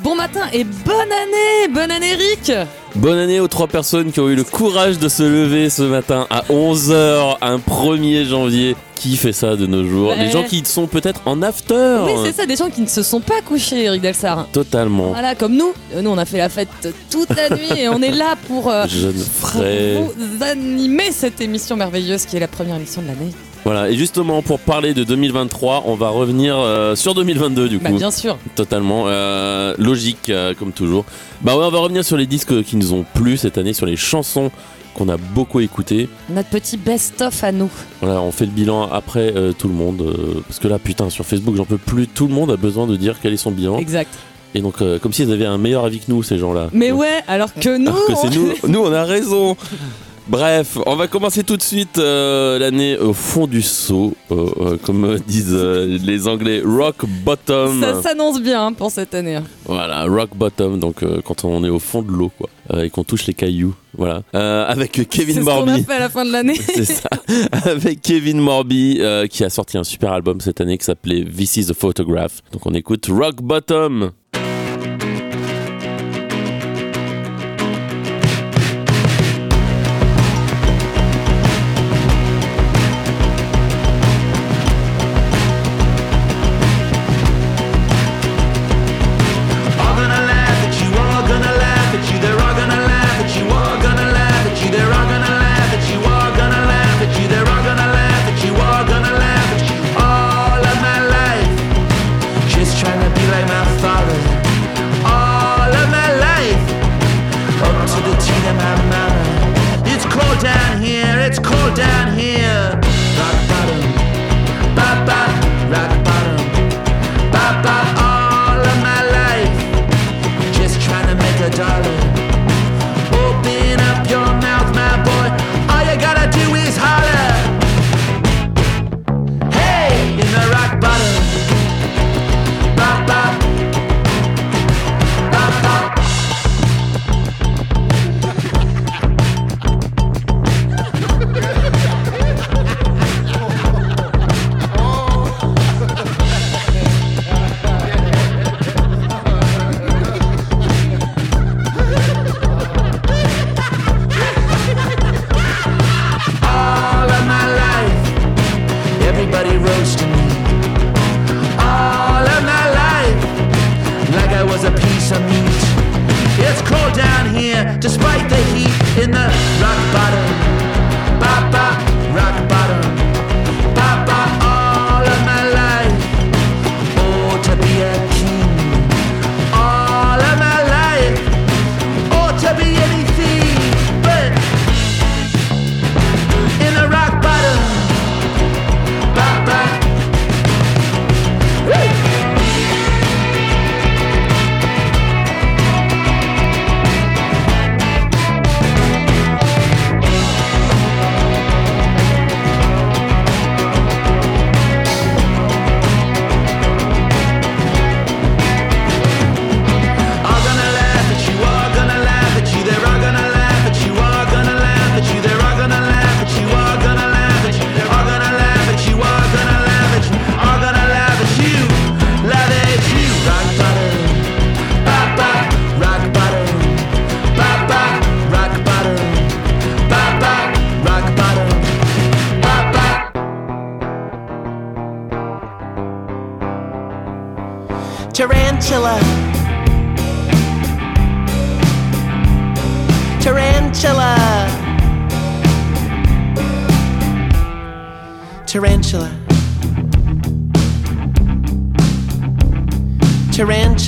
Bon matin à tous, bon matin et bonne année, bonne année Eric Bonne année aux trois personnes qui ont eu le courage de se lever ce matin à 11h, un 1er janvier. Qui fait ça de nos jours? Ouais. Les gens qui sont peut-être en after. Oui c'est ça, des gens qui ne se sont pas couchés Eric Delsar. Totalement. Voilà, comme nous, nous on a fait la fête toute la nuit et on est là pour, euh, pour vous animer cette émission merveilleuse qui est la première émission de l'année. Voilà, et justement pour parler de 2023, on va revenir euh, sur 2022 du Bah coup. bien sûr. Totalement euh, logique euh, comme toujours. Bah ouais, on va revenir sur les disques qui nous ont plu cette année, sur les chansons qu'on a beaucoup écoutées. Notre petit best-of à nous. Voilà, on fait le bilan après tout le monde. parce que là, putain, sur Facebook, j'en peux plus. Tout le monde a besoin de dire quel est son bilan. Exact. Et donc, comme s'ils avaient un meilleur avis que nous, ces gens-là. Mais Donc, ouais, alors que nous... alors que c'est nous, nous, on a raison. Bref, on va commencer tout de suite euh, l'année au fond du seau, euh, euh, comme disent les Anglais, rock bottom. Ça s'annonce bien hein, pour cette année. Voilà, rock bottom, donc quand on est au fond de l'eau, quoi, et qu'on touche les cailloux, voilà. Avec C'est Kevin ce qu'on a Morby. fait à la fin de l'année. C'est ça. Avec Kevin Morby qui a sorti un super album cette année qui s'appelait This is a Photograph. Donc on écoute Rock Bottom.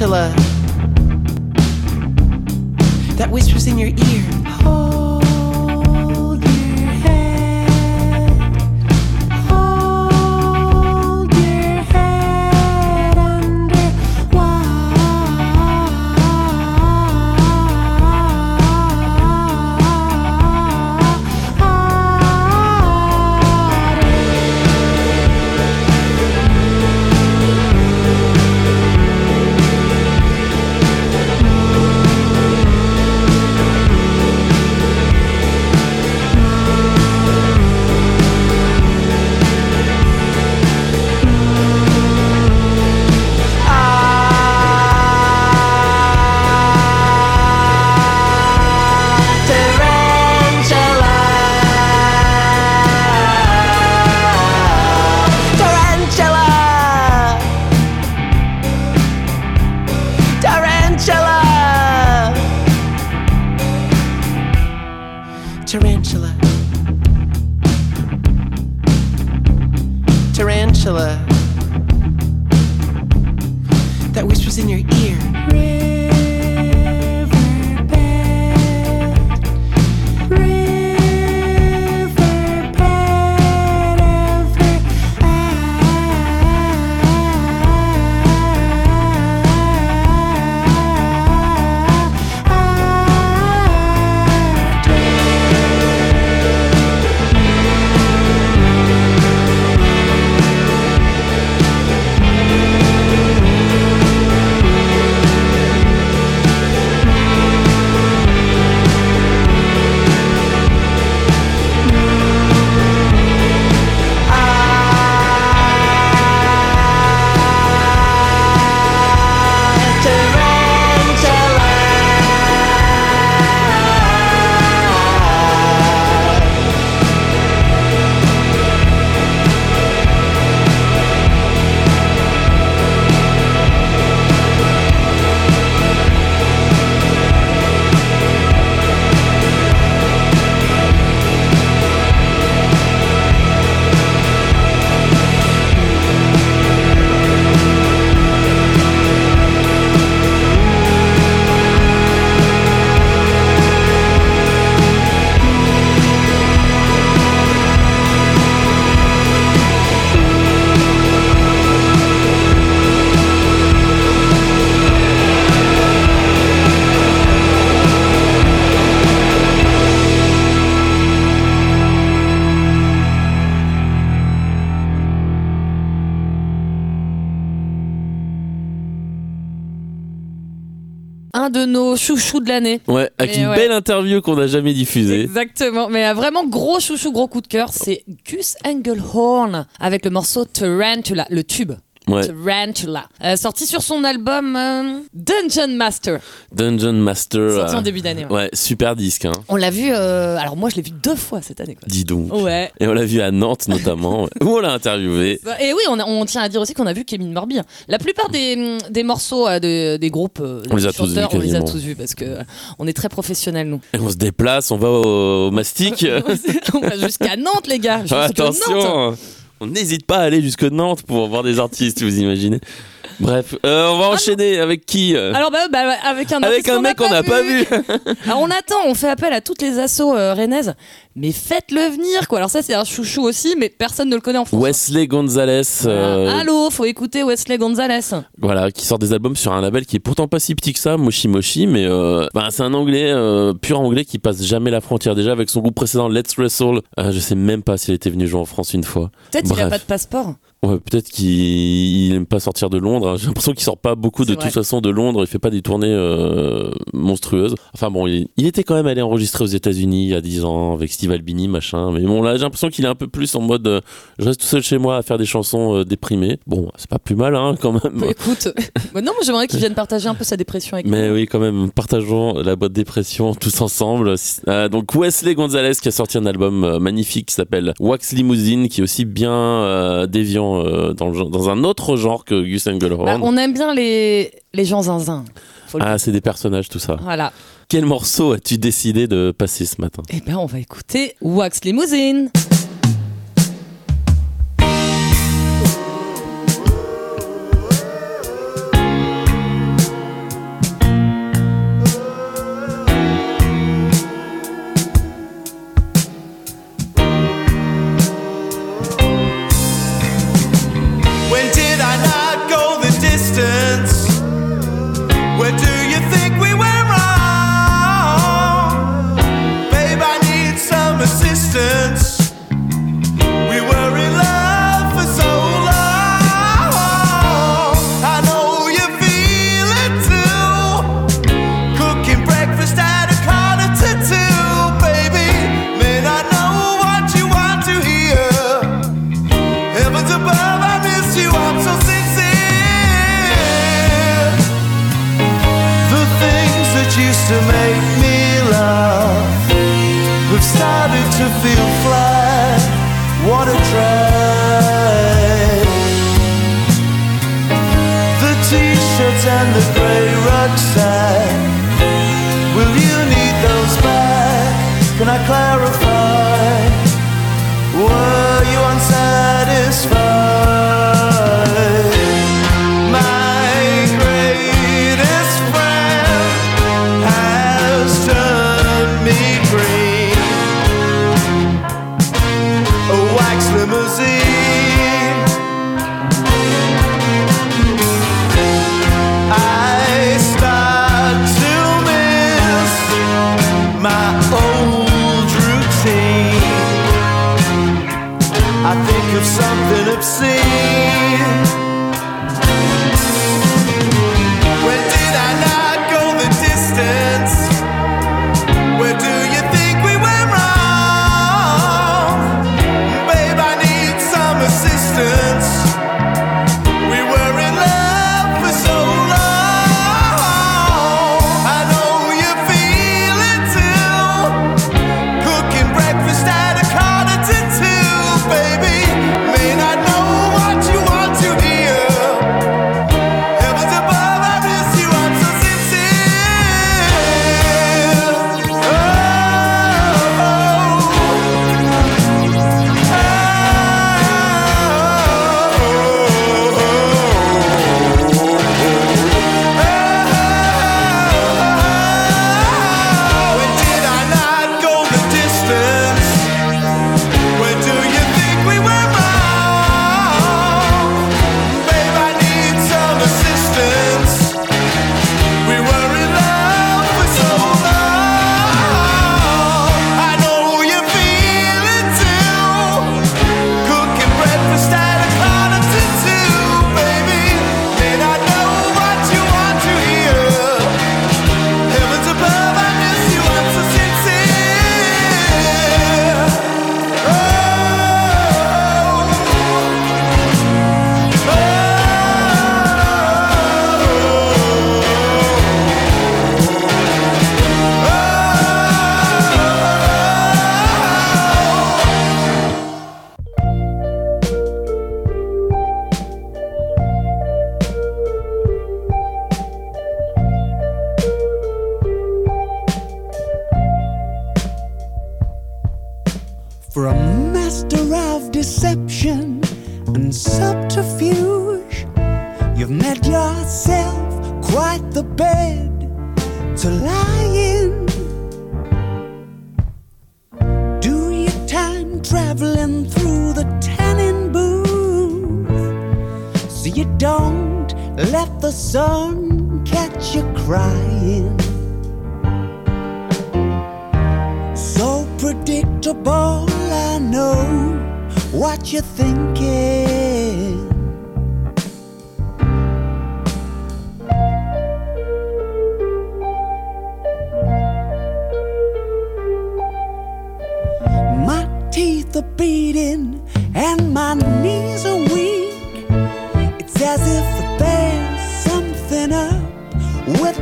Tarantula. De l'année. Ouais, avec Et une ouais. belle interview qu'on n'a jamais diffusée. Exactement, mais un vraiment gros chouchou, gros coup de cœur, c'est Gus Engelhorn avec le morceau Tarantula, le tube. Ouais, Tarantula. Euh, sorti sur son album euh, Dungeon Master, Dungeon Master. sorti en euh, début d'année. ouais. Ouais, super disque, hein. On l'a vu, euh, alors moi je l'ai vu deux fois cette année. Quoi. Dis donc. Ouais. Et on l'a vu à Nantes notamment, où on l'a interviewé. Et oui, on, a- on tient à dire aussi qu'on a vu Kevin Morby. hein. La plupart des, des morceaux de- des groupes, On les a tous vus, on les a tous vus parce que on est très professionnels nous. Et on se déplace, on va au, au mastic. on va jusqu'à Nantes les gars. Ah, jusqu'à Nantes. On n'hésite pas à aller jusque Nantes pour voir des artistes, vous imaginez. Bref, euh, on va enchaîner avec qui euh Alors bah, bah, avec un Avec un mec qu'on n'a pas vu. Alors on attend, on fait appel à toutes les assos euh, rennaises, mais faites-le venir quoi. Alors ça c'est un chouchou aussi, mais personne ne le connaît en France. Wesley Gonzalez, euh. Allô, faut écouter Wesley Gonzalez. voilà, qui sort des albums sur un label qui est pourtant pas si petit que ça, Moshi Moshi, mais euh, bah, c'est un anglais, pur anglais qui passe jamais la frontière. Déjà avec son groupe précédent, Let's Wrestle, je sais même pas s'il était venu jouer en France une fois. Peut-être qu'il a pas de passeport. Ouais, peut-être qu'il il aime pas sortir de Londres. hein. J'ai l'impression qu'il sort pas beaucoup de toute façon de Londres. Il fait pas des tournées euh, monstrueuses. Enfin bon, il, il était quand même allé enregistrer aux États-Unis il y a 10 ans avec Steve Albini, machin. Mais bon, là, j'ai l'impression qu'il est un peu plus en mode euh, je reste tout seul chez moi à faire des chansons euh, déprimées. Bon, c'est pas plus mal, hein, quand même. Bah, écoute, bah, non, j'aimerais qu'il vienne partager un peu sa dépression avec Mais oui, quand même, partageons la boîte dépression tous ensemble. Euh, donc Wesley Gonzalez qui a sorti un album magnifique qui s'appelle Wax Limousine, qui est aussi bien euh, euh, dans, le genre- dans un autre genre que Gus Engelhorn. Bah, on aime bien les, les gens zinzin. Ah, c'est des personnages, tout ça. Voilà. Quel morceau as-tu décidé de passer ce matin? Eh ben on va écouter Wax Limousine. praise.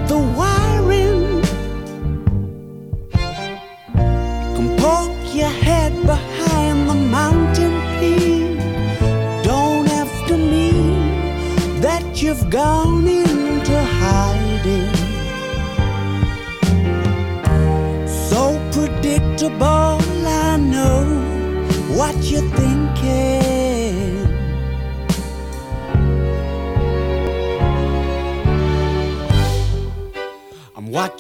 the wiring. Come poke your head behind the mountain peak. Don't have to mean that you've gone into hiding. So predictable, I know what you think.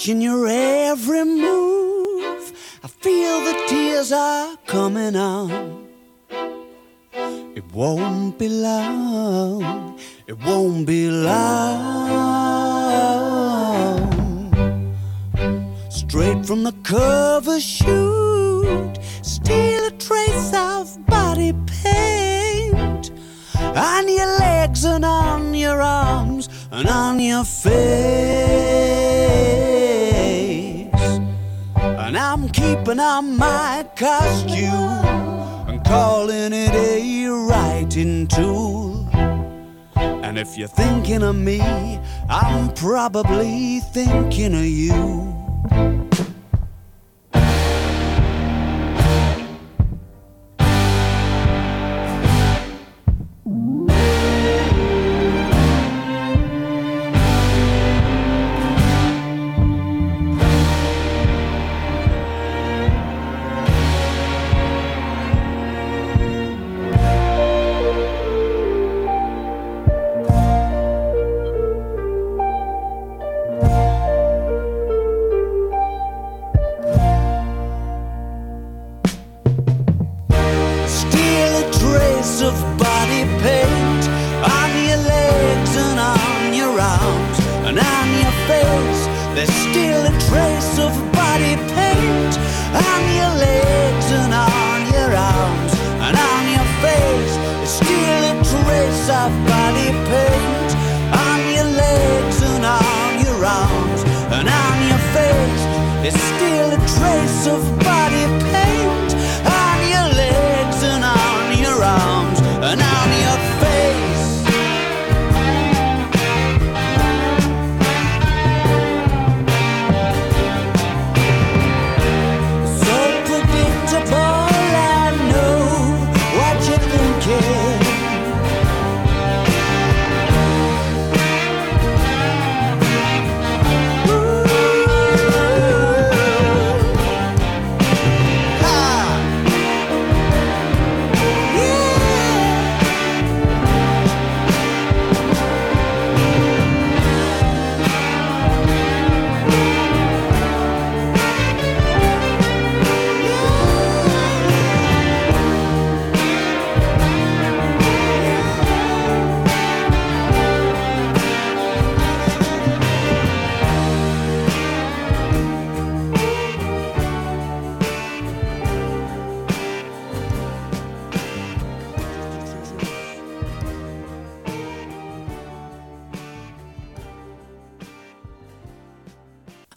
watching your every move. I feel the tears are coming on. It won't be long, it won't be long. Straight from the cover shoot, steal a trace of body paint on your legs and on your arms and on your face. I'm keeping on my costume and calling it a writing tool. And if you're thinking of me, I'm probably thinking of you.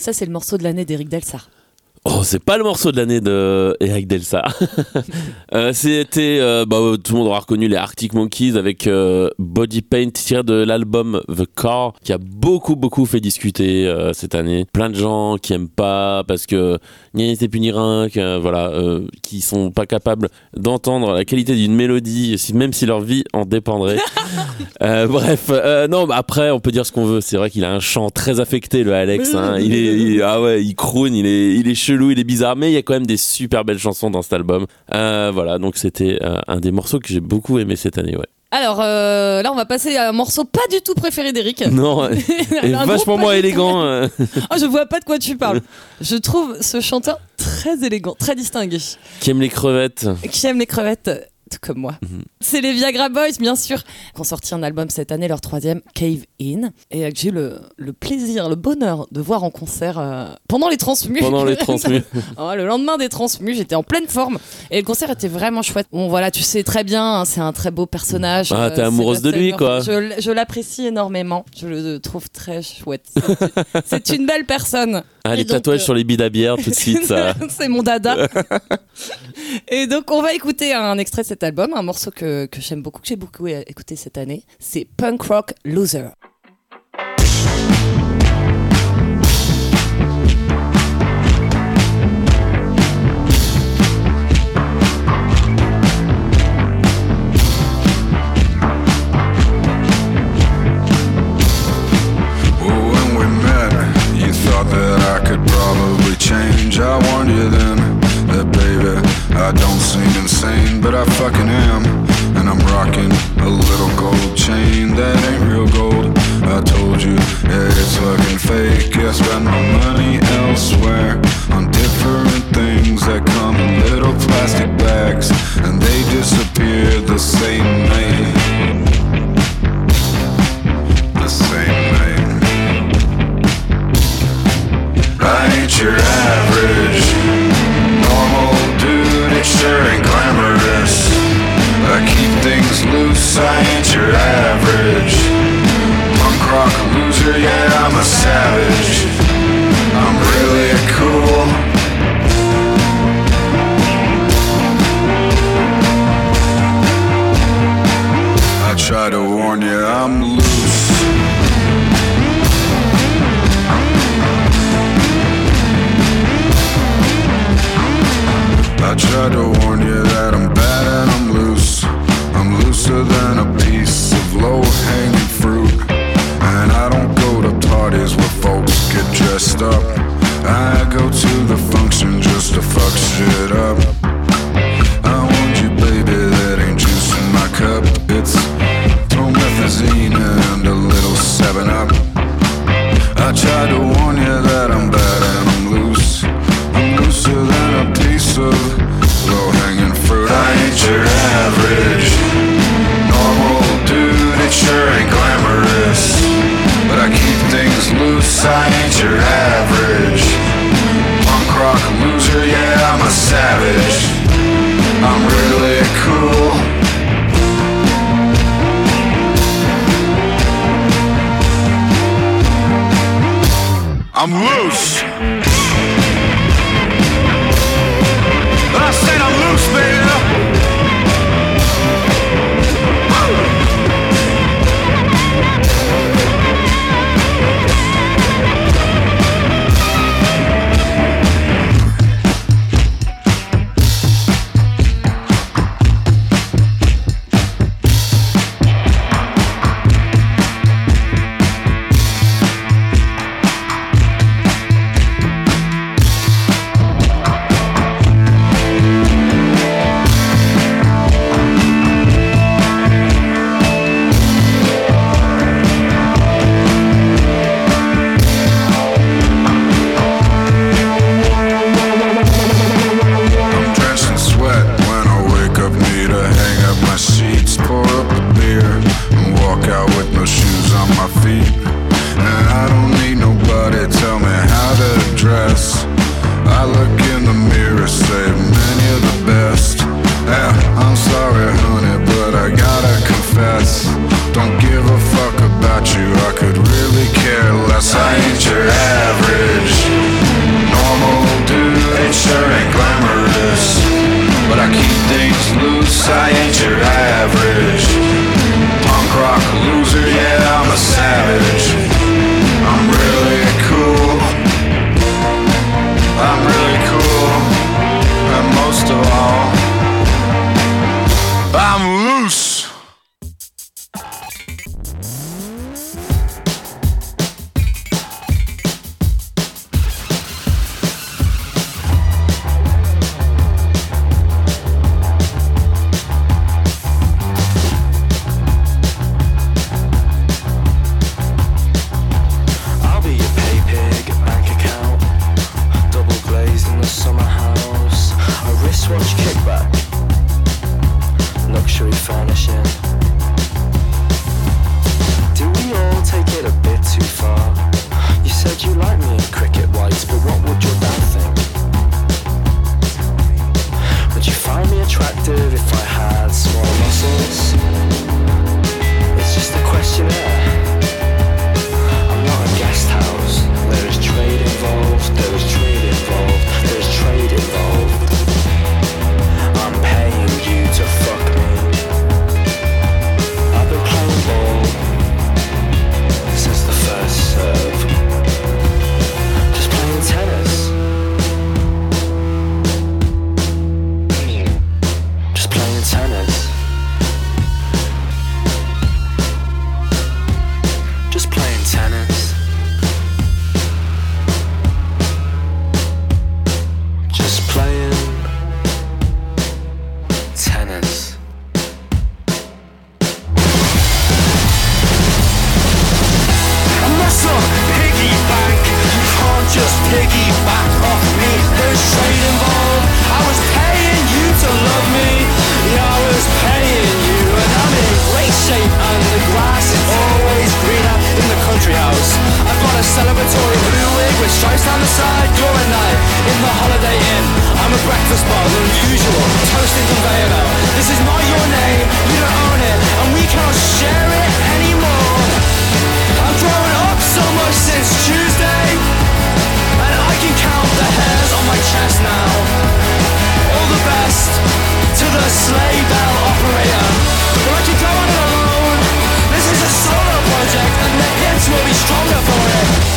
Ça, c'est le morceau de l'année d'Eric Delsar. Oh, c'est pas le morceau de l'année de Eric Delsa. Euh, C'était, euh, bah, tout le monde aura reconnu les Arctic Monkeys avec euh, Body Paint tiré de l'album The Car, qui a beaucoup beaucoup fait discuter cette année. Plein de gens qui aiment pas parce que ni rien, que, voilà, euh, qui sont pas capables d'entendre la qualité d'une mélodie, même si leur vie en dépendrait. Euh, bref, euh, non, bah après, on peut dire ce qu'on veut. C'est vrai qu'il a un chant très affecté, le Alex. hein. Il est, il- ah ouais, il croune, il est, il est chelou, il est bizarre, mais il y a quand même des super belles chansons dans cet album. Euh, voilà, donc c'était euh, un des morceaux que j'ai beaucoup aimé cette année, ouais. Alors euh, là, on va passer à un morceau pas du tout préféré d'Eric. Non, et vachement moins élégant. euh. Oh, je vois pas de quoi tu parles. Je trouve ce chanteur très élégant, très distingué, qui aime les crevettes. qui aime les crevettes. Euh, comme moi. Mhm. C'est les Viagra Boys, bien sûr, qui ont sorti un album cette année, leur troisième, Cave In, et que j'ai eu le, le plaisir, le bonheur de voir en concert euh, pendant les transmus. Pendant les transmus. Le lendemain des transmus, j'étais en pleine forme et le concert était vraiment chouette. Bon voilà, tu sais très bien, hein, c'est un très beau personnage. Ah, t'es Euh, amoureuse de lui, quoi. Je, l'apprécie énormément. Je le trouve très chouette. C'est une belle personne. Ah, les donc, tatouages euh, sur les billes à bière tout de suite. c'est mon dada. et donc on va écouter un extrait de cet album, un morceau que, que j'aime beaucoup, que j'ai beaucoup écouté cette année. C'est Punk Rock Loser. Insane, but I fucking am. And I'm rocking a little gold chain that ain't real gold. I told you it's fucking fake. I spend my money elsewhere on different things that come in little plastic bags, and they disappear the same night. The same night. I ain't your average normal dude. It sure ain't things loose. I ain't your average punk rock loser. Yeah, I'm a savage. I'm really cool. I try to warn you, I'm loose. I try to warn you than a piece of low hanging fruit. And I don't go to parties where folks get dressed up. I go to the function just to fuck shit up. I'm loose. celebratory blue wig, with stripes down the side. You're a night in the Holiday Inn. I'm a breakfast bar, the usual toasting conveyor belt. This is not your name, you don't own it, and we can't share it anymore. I'm grown up so much since Tuesday, and I can count the hairs on my chest now. All the best to the slave. stronger for it.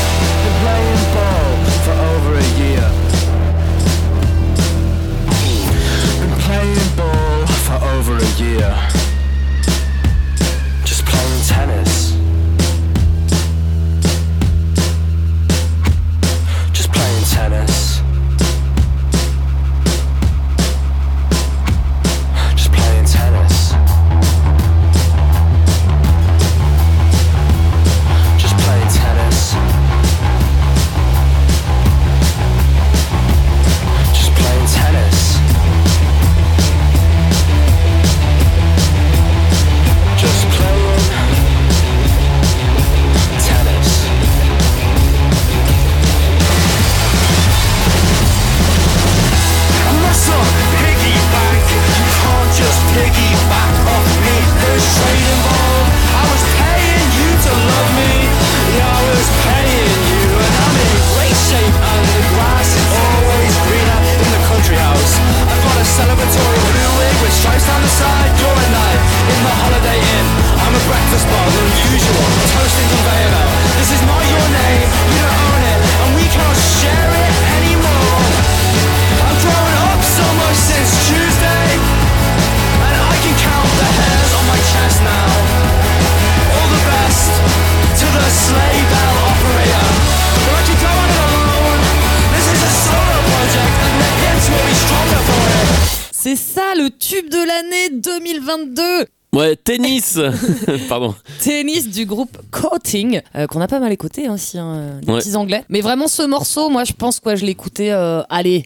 Ouais, tennis Pardon. Tennis du groupe Coating, euh, qu'on a pas mal écouté hein, aussi, hein, des Ouais. petits anglais. Mais vraiment ce morceau, moi je pense que je l'ai écouté, euh, allez,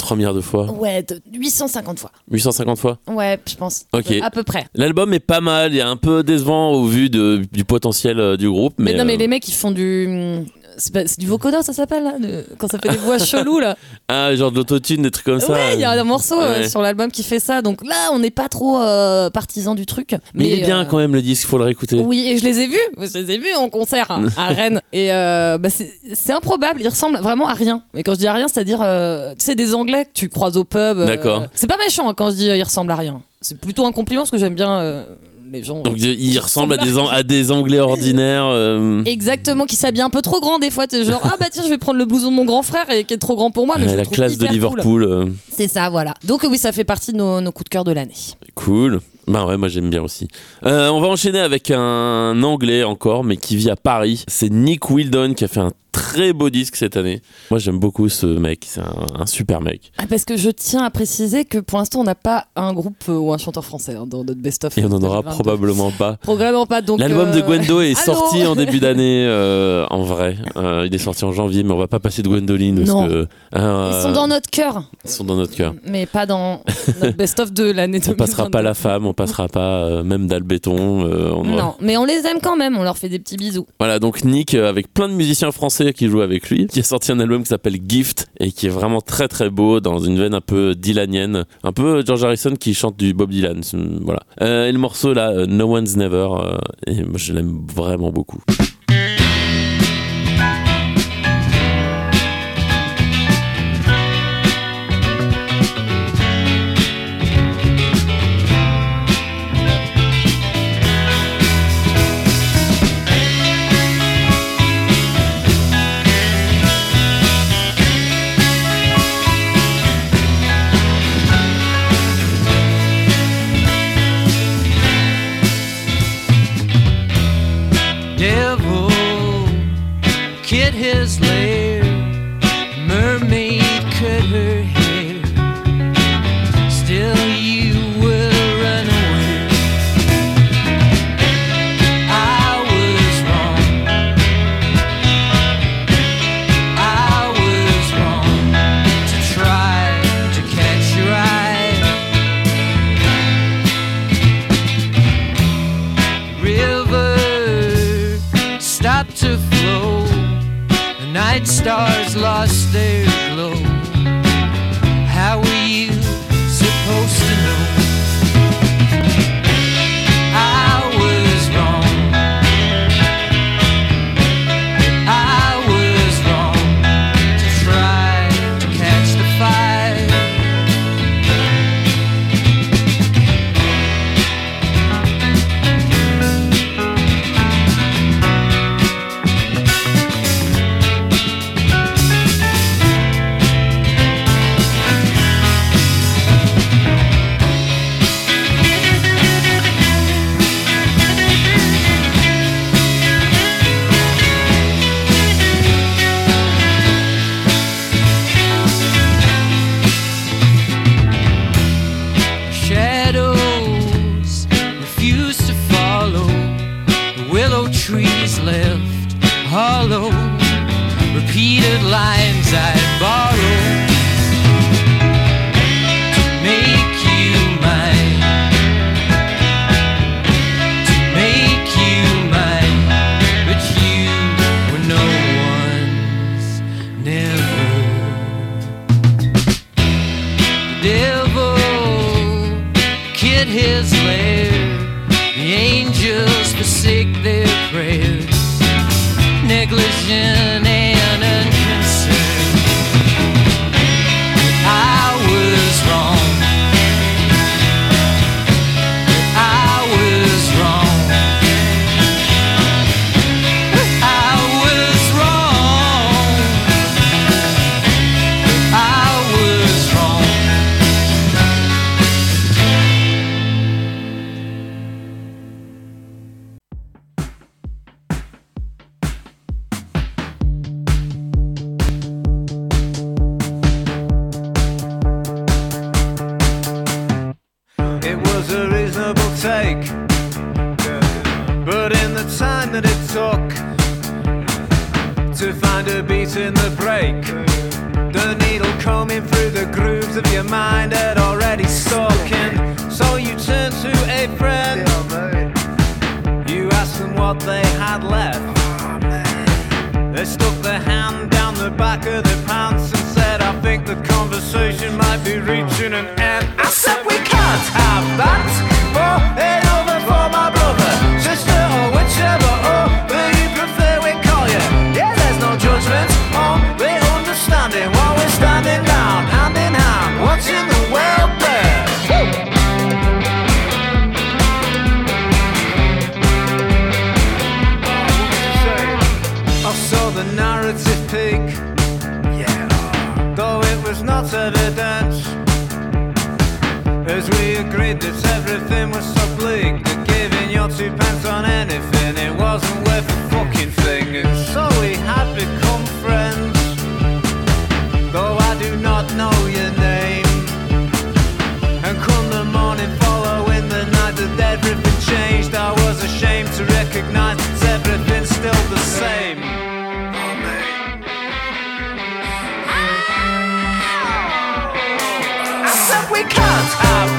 3 milliards de fois. ouais, de 850 fois. 850 fois. Ouais, je pense. Ok. À peu près. L'album est pas mal, il est un peu décevant au vu de- du potentiel euh, du groupe. Mais, Mais, non, mais euh, les mecs ils font du. C'est du vocodeur, ça s'appelle Quand ça fait des voix cheloues là. Ah, genre de l'autotune, des trucs comme ça. ouais, il y a un morceau euh, sur l'album qui fait ça. Donc là, on n'est pas trop euh, partisan du truc. Mais, il est bien euh, quand même le disque, faut le réécouter. Oui, et je les ai vus. Je les ai vus en concert hein, à Rennes. Et euh, bah, c'est improbable. Ils ressemblent vraiment à rien. Mais quand je dis à rien, c'est-à-dire, tu sais, des Anglais que tu croises au pub. D'accord. C'est pas méchant hein, quand je dis ils ressemblent à rien. C'est plutôt un compliment parce que j'aime bien les gens. Donc il ressemble à des, an- à des Anglais ordinaires. euh, Exactement, qui s'habille un peu trop grand des fois. Genre, ah bah tiens, je vais prendre le blouson de mon grand frère et qui est trop grand pour moi. Mais je la classe de cool. Liverpool. euh, C'est ça, voilà. Donc oui, ça fait partie de nos, nos coups de cœur de l'année. Cool. Bah ouais, moi j'aime bien aussi. Euh, on va enchaîner avec un anglais encore, mais qui vit à Paris. C'est Nick Wildon qui a fait un très beau disque cette année. Moi j'aime beaucoup ce mec, c'est un, un super mec. Ah, parce que je tiens à préciser que pour l'instant, on n'a pas un groupe euh, ou un chanteur français hein, dans notre best-of. Et on en aura 2022. probablement pas. Probablement pas. Donc, L'album euh, de Gwendo est sorti en début d'année euh, en vrai. Euh, il est sorti en janvier, mais on va pas passer de Gwendoline parce Non. que euh, Ils sont dans notre cœur, ils sont dans notre cœur. mais pas dans notre best-of de l'année On passera 2022. pas la femme, on passera pas euh, même d'Albéton. euh, on aura- Non, mais on les aime quand même, on leur fait des petits bisous. Voilà, donc Nick, euh, avec plein de musiciens français qui jouent avec lui, qui a sorti un album qui s'appelle Gift et qui est vraiment très très beau dans une veine un peu Dylanienne, un peu George Harrison qui chante du Bob Dylan. Voilà. Et le morceau là, No One's Never, et moi je l'aime vraiment beaucoup. Stars lost their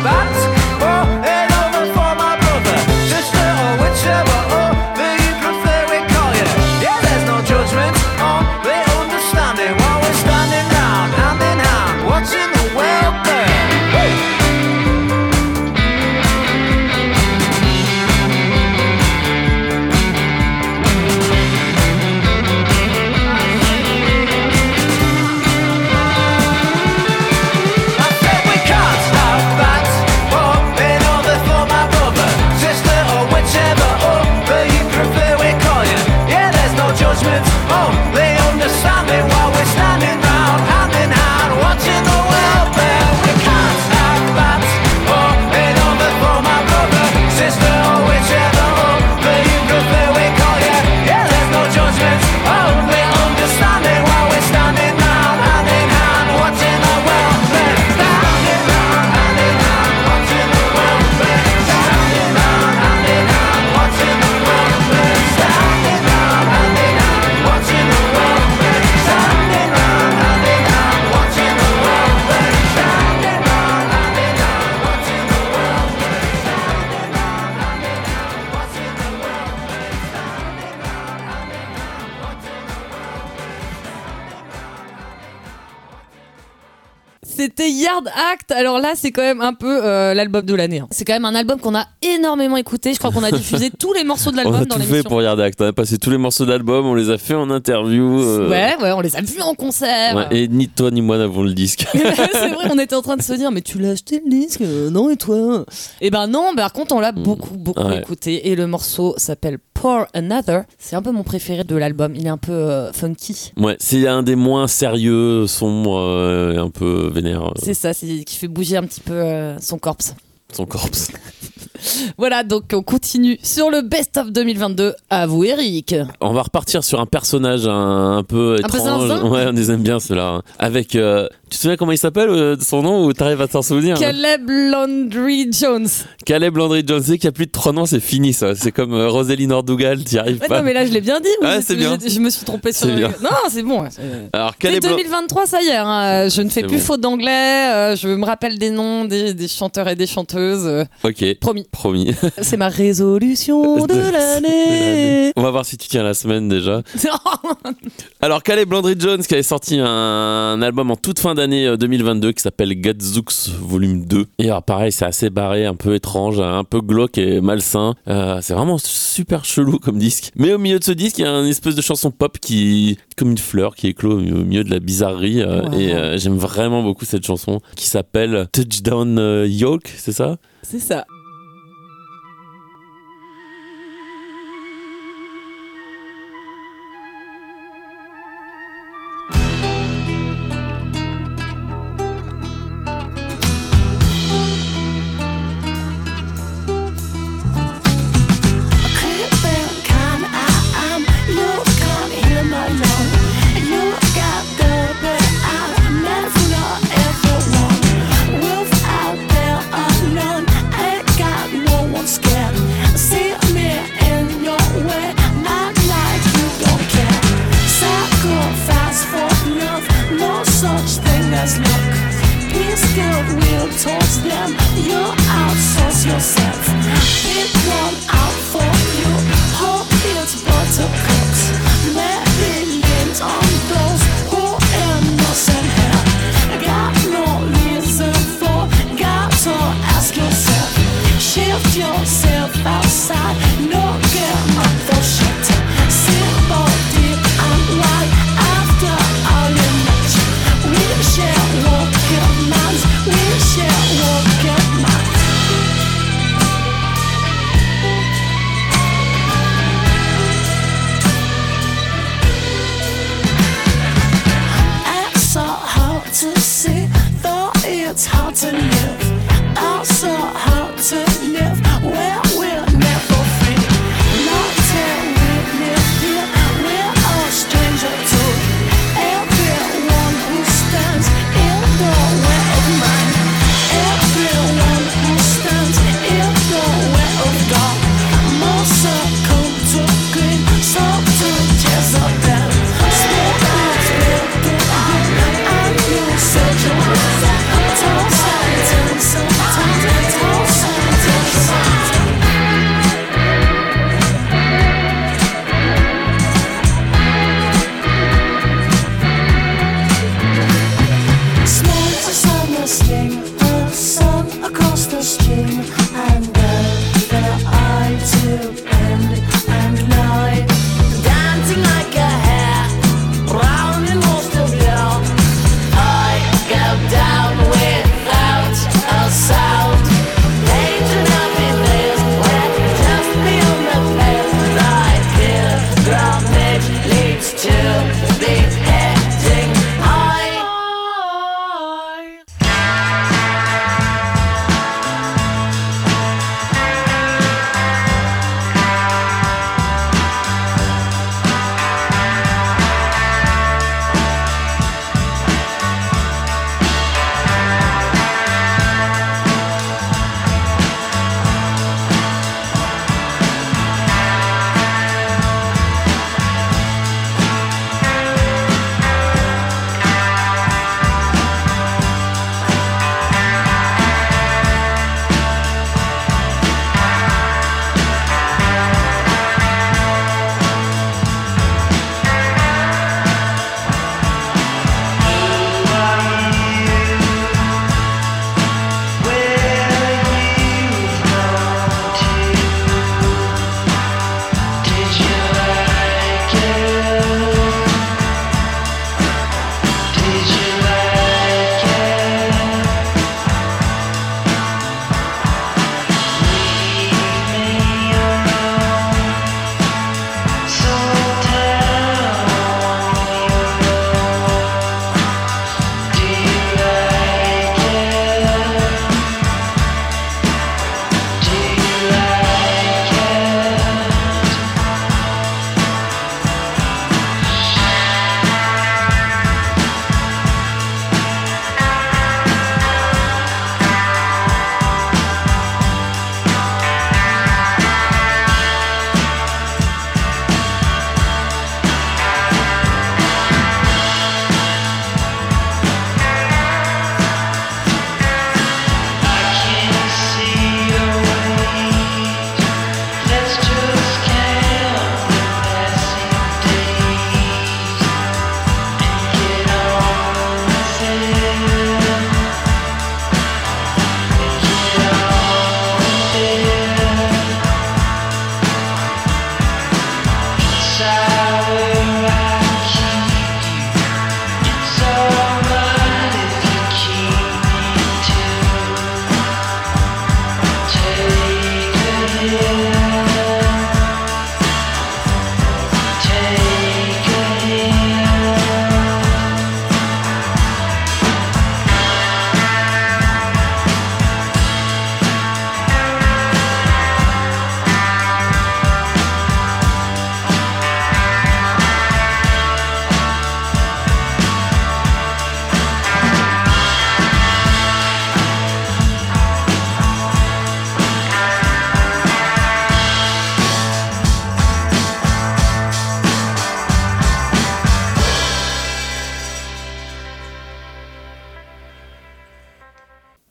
Bye. Yard Act. Alors là, c'est quand même un peu euh, l'album de l'année. hein. C'est quand même un album qu'on a énormément écouté. Je crois qu'on a diffusé tous les morceaux de On l'album a dans tout fait l'émission. pour Yard Act. On a passé tous les morceaux d'album, on les a fait en interview. euh, Ouais, ouais, on les a vus en concert. ouais, et ni toi ni moi n'avons le disque. c'est vrai, on était en train de se dire, mais tu l'as acheté le disque? Euh, Non, et toi? Eh ben non, par contre, on l'a beaucoup, beaucoup Ouais. écouté. Et le morceau s'appelle Pour Another. C'est un peu mon préféré de l'album. Il est un peu euh, funky. Ouais, c'est un des moins sérieux, sombres, euh, et un peu vénère. C'est ça, qui fait bouger un petit peu euh, son corps. son corps. Voilà, donc on continue sur le Best of 2022. À vous, Eric. On va repartir sur un personnage un, un peu Un peu étrange. zinzin ouais, on les aime bien ceux-là. Avec, euh, te souviens comment il s'appelle euh, son nom ou t'arrives à t'en souvenir Caleb Landry Jones. Caleb Landry Jones, c'est qui a plus de 3 noms, c'est fini ça. C'est comme euh, Rosalie Nordugal, t'y arrives Ouais, pas. non, mais là, je l'ai bien dit. ou Ouais, c'est bien. Je me suis trompé sur bien. Non, c'est bon. ouais, Alors C'est Caleb, Lan- 2023, ça y est. hein, Je ne fais plus bon. faute d'anglais. euh, je me rappelle des noms des, des chanteurs et des chanteuses. euh, ok, promis. promis. C'est ma résolution de De- l'année. On va voir si tu tiens la semaine déjà. Alors Caleb Landry Jones qui avait sorti un, un album en toute fin d'année euh, 2022 qui s'appelle Gadzooks Volume 2. Et alors pareil, c'est assez barré, un peu étrange, un peu glauque et malsain. Euh, c'est vraiment super chelou comme disque. Mais au milieu de ce disque, il y a une espèce de chanson pop qui comme une fleur qui éclot au milieu de la bizarrerie. euh, Wow. Et euh, j'aime vraiment beaucoup cette chanson qui s'appelle Touchdown euh, Yoke, c'est ça? C'est ça.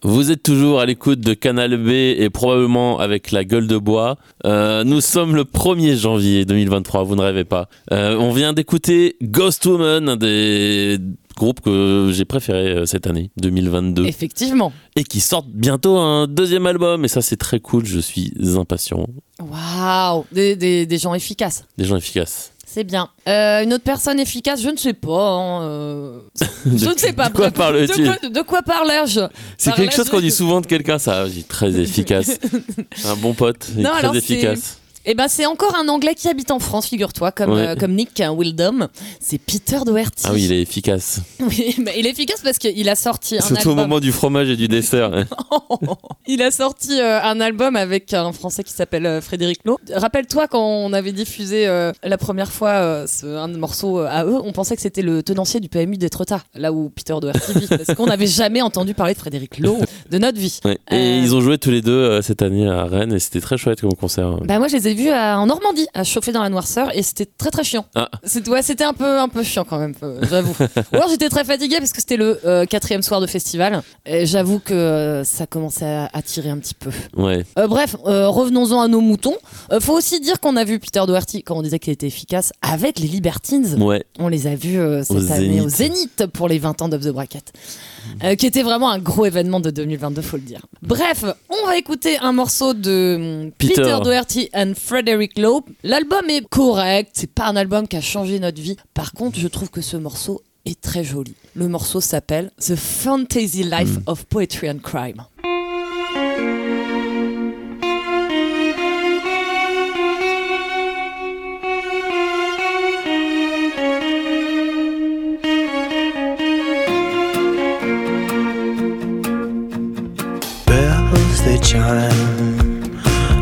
Vous êtes toujours à l'écoute de Canal B et probablement avec la gueule de bois. Euh, nous sommes le 1er janvier 2023, vous ne rêvez pas. Euh, on vient d'écouter Ghost Woman, un des groupes que j'ai préféré euh, cette année, 2022. Effectivement. Et qui sortent bientôt un deuxième album. Et ça, c'est très cool. Je suis impatient. Waouh des, des, des gens efficaces. Des gens efficaces. C'est bien. Euh, une autre personne efficace, je ne sais pas. hein, euh, Je ne sais pas. de quoi Bref, parles-tu de quoi, de quoi parlais-je C'est quelque chose qu'on dit souvent de quelqu'un, ça. Je dis très efficace. un bon pote, il est Non, très efficace. Eh ben, c'est encore un Anglais qui habite en France, figure-toi, comme, Ouais. euh, comme Nick Wildom. C'est Peter Doherty. Ah oui, il est efficace. Oui, mais il est efficace parce qu'il a sorti un Surtout au moment du fromage et du dessert. hein. Il a sorti euh, un album avec un Français qui s'appelle euh, Frédéric Lowe. Rappelle-toi quand on avait diffusé la première fois ce- un morceau à eux, on pensait que c'était le tenancier du PMU d'Étretat, là où Peter Doherty vit, parce qu'on n'avait jamais entendu parler de Frédéric Lowe de notre vie. Ouais. Et ils ont joué tous les deux cette année à Rennes et c'était très chouette comme concert. Bah moi je les ai vus à- en Normandie, à chauffer dans la noirceur, et c'était très très chiant. Ah. C'était ouais, c'était un peu un peu chiant quand même, euh, j'avoue. Ou alors j'étais très fatiguée parce que c'était le euh, quatrième soir de festival, et j'avoue que euh, ça commençait à, à tirer un petit peu. Ouais. Euh, bref, revenons-en à nos moutons. Faut aussi dire qu'on a vu Peter Doherty, quand on disait qu'il était efficace, avec les Libertines. Ouais. On les a vus cette Au année au Zénith. Zénith pour les 20 ans d'Off the Bracket. Euh, qui était vraiment un gros événement de 2022, faut le dire. Bref, on va écouter un morceau de hum, Peter, Peter. Doherty and Frederick Lowe. L'album est correct, c'est pas un album qui a changé notre vie. Par contre, je trouve que ce morceau est très joli. Le morceau s'appelle The Fantasy Life of Poetry and Crime. Chime,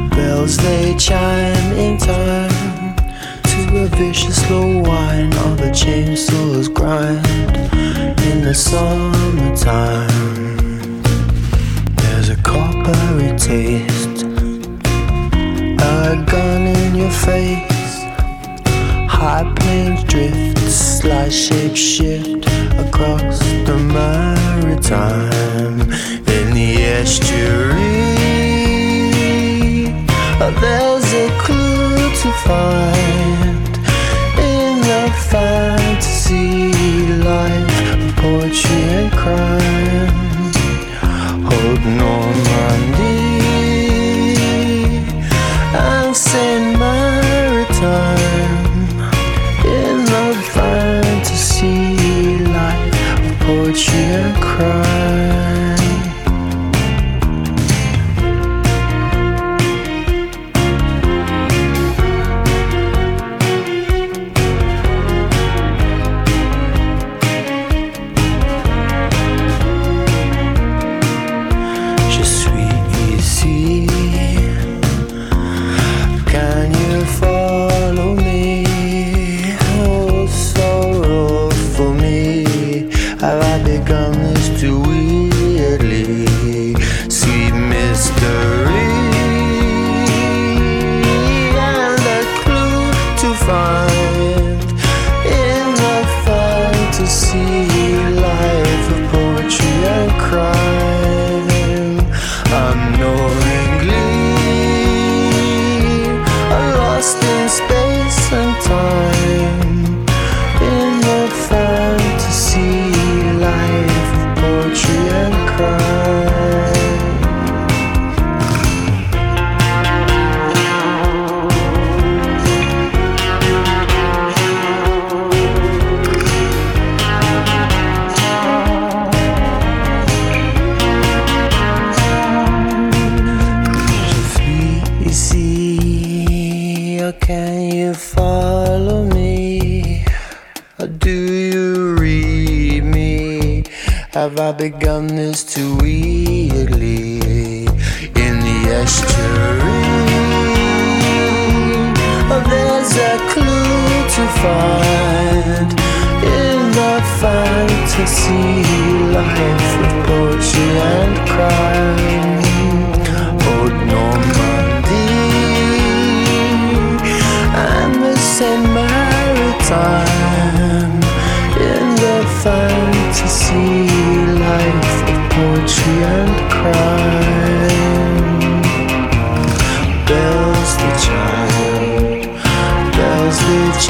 bells they chime in time to a vicious slow whine of a chainsaw's grind in the summertime. There's a coppery taste, a gun in your face. High planes drift, slight shape shift across the maritime in the estuary. There's a clue to find in the fantasy life of poetry and crime. Hold Normandy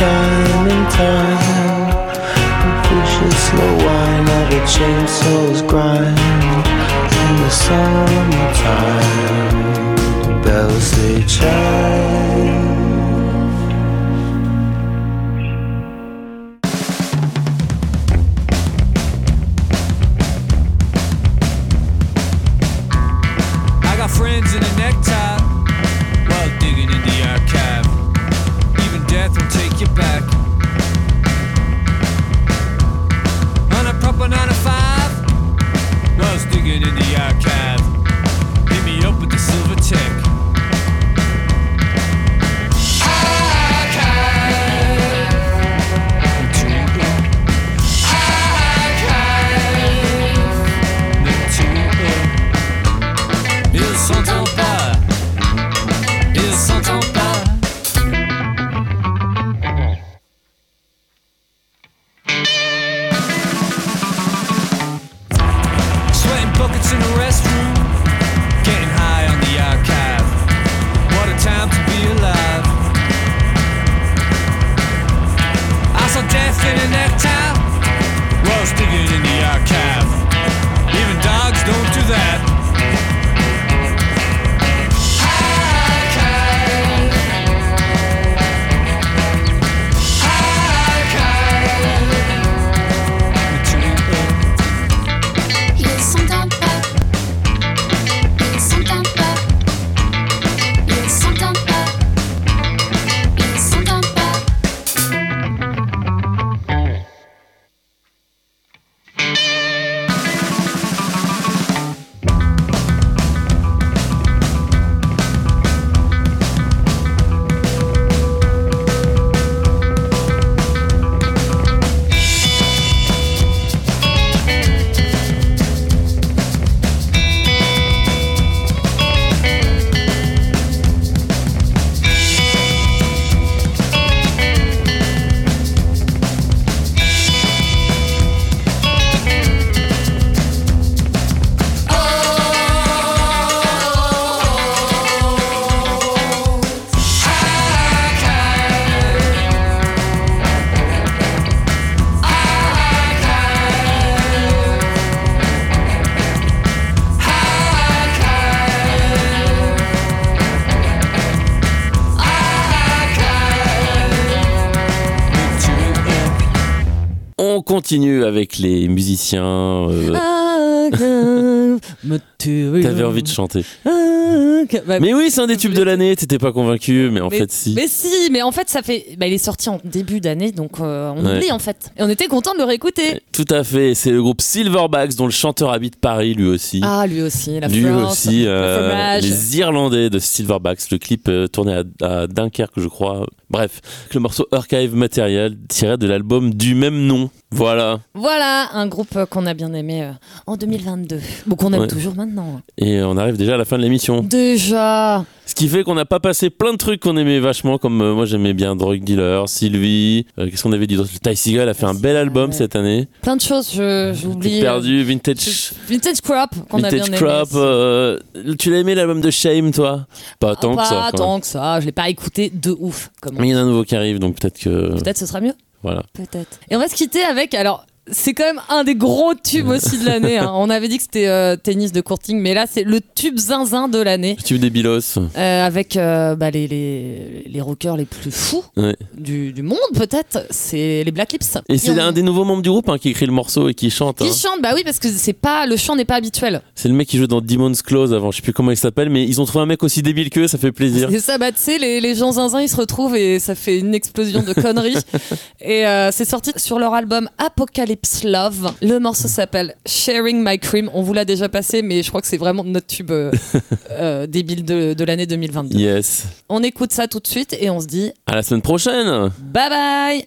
chime in time. Vicious slow wine of a chainsaw's grind. In the summertime, bells they chime. Continue avec les musiciens. euh, T'avais envie de chanter. Bah, Mais oui, c'est un des tubes de l'année. T'étais pas convaincu, mais en mais, fait, si. Mais si, mais en fait, ça fait. Bah, il est sorti en début d'année, donc euh, on Ouais. oublie en fait. Et on était content de le réécouter. Tout à fait. C'est le groupe Silverbacks dont le chanteur habite Paris, lui aussi. Ah, lui aussi, la lui France, aussi, le euh, fromage. les Irlandais de Silverbacks, le clip euh, tourné à, à Dunkerque, je crois. Bref, le morceau Archive Material tiré de l'album du même nom. Voilà. Voilà, un groupe qu'on a bien aimé euh, en 2022. Bon, qu'on aime Ouais. toujours maintenant. Et on arrive déjà à la fin de l'émission. Déjà Ce qui fait qu'on n'a pas passé plein de trucs qu'on aimait vachement, comme euh, moi j'aimais bien Drug Dealer, Sylvie. euh, Qu'est-ce qu'on avait dit d'autre? Ty Seagal a fait un bel album ouais. cette année. Plein de choses, j'oublie. perdu, Vintage. Vintage Crop, qu'on a bien Vintage aimé. Euh, tu l'as aimé l'album de Shame, toi? Pas tant pas que ça. quoi. tant que ça, je l'ai pas écouté de ouf. Comment Mais il y en a un nouveau qui arrive, donc peut-être que. Peut-être ce sera mieux. Voilà. Peut-être. Et on va se quitter avec. Alors, c'est quand même un des gros tubes aussi de l'année. hein. On avait dit que c'était euh, tennis de courting, mais là, c'est le tube zinzin de l'année. Le tube des Bilos. Euh, avec euh, bah, les, les, les rockers les plus fous Ouais. du, du monde, peut-être. C'est les Black Lips. Et c'est ont- un des nouveaux membres du groupe hein, qui écrit le morceau et qui chante. Qui hein. chante, bah oui, parce que c'est pas le chant n'est pas habituel. C'est le mec qui jouait dans Demon's Close avant, je sais plus comment il s'appelle, mais ils ont trouvé un mec aussi débile qu'eux, ça fait plaisir. Et ça, bah, tu sais, les, les gens zinzin, ils se retrouvent et ça fait une explosion de conneries. et c'est sorti sur leur album Apocalypse Love. Le morceau s'appelle Sharing My Cream. On vous l'a déjà passé, mais je crois que c'est vraiment notre tube euh, euh, débile de, de l'année 2022. Yes. On écoute ça tout de suite et on se dit À la semaine prochaine bye bye